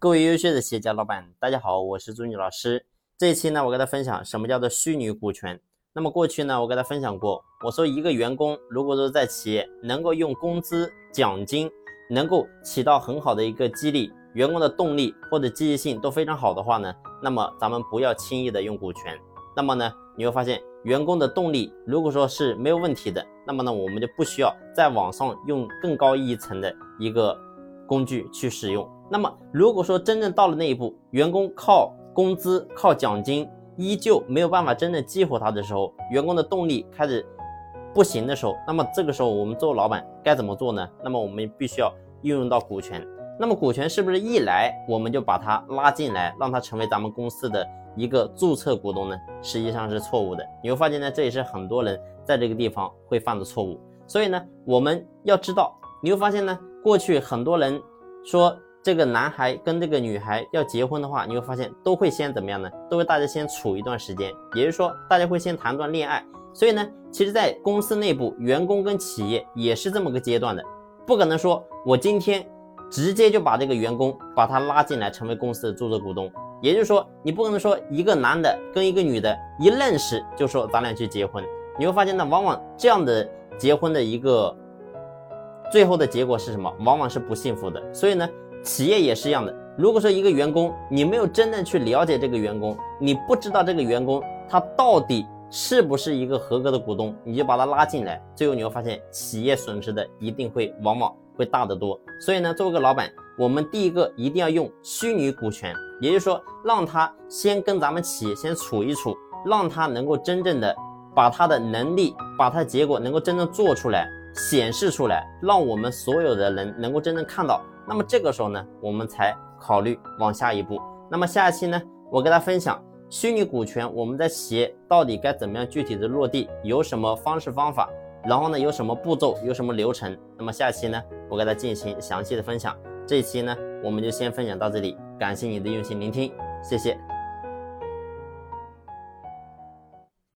各位优秀的企业家老板，大家好，我是朱女老师。这一期呢，我跟大家分享什么叫做虚拟股权。那么过去呢，我跟大家分享过，我说一个员工如果说在企业能够用工资、奖金，能够起到很好的一个激励，员工的动力或者积极性都非常好的话呢，那么咱们不要轻易的用股权。那么呢，你会发现员工的动力如果说是没有问题的，那么呢，我们就不需要在网上用更高一层的一个工具去使用。那么，如果说真正到了那一步，员工靠工资、靠奖金依旧没有办法真正激活他的时候，员工的动力开始不行的时候，那么这个时候我们做老板该怎么做呢？那么我们必须要运用到股权。那么股权是不是一来我们就把他拉进来，让他成为咱们公司的一个注册股东呢？实际上是错误的。你会发现呢，这也是很多人在这个地方会犯的错误。所以呢，我们要知道，你会发现呢，过去很多人说。这个男孩跟这个女孩要结婚的话，你会发现都会先怎么样呢？都会大家先处一段时间，也就是说，大家会先谈段恋爱。所以呢，其实，在公司内部，员工跟企业也是这么个阶段的，不可能说我今天直接就把这个员工把他拉进来成为公司的注册股东。也就是说，你不可能说一个男的跟一个女的一认识就说咱俩去结婚。你会发现呢，往往这样的结婚的一个最后的结果是什么？往往是不幸福的。所以呢。企业也是一样的。如果说一个员工，你没有真正去了解这个员工，你不知道这个员工他到底是不是一个合格的股东，你就把他拉进来，最后你会发现企业损失的一定会往往会大得多。所以呢，作为一个老板，我们第一个一定要用虚拟股权，也就是说让他先跟咱们企业先处一处，让他能够真正的把他的能力，把他的结果能够真正做出来，显示出来，让我们所有的人能够真正看到。那么这个时候呢，我们才考虑往下一步。那么下一期呢，我跟大家分享虚拟股权，我们在企业到底该怎么样具体的落地，有什么方式方法，然后呢，有什么步骤，有什么流程。那么下期呢，我给大家进行详细的分享。这一期呢，我们就先分享到这里，感谢你的用心聆听，谢谢。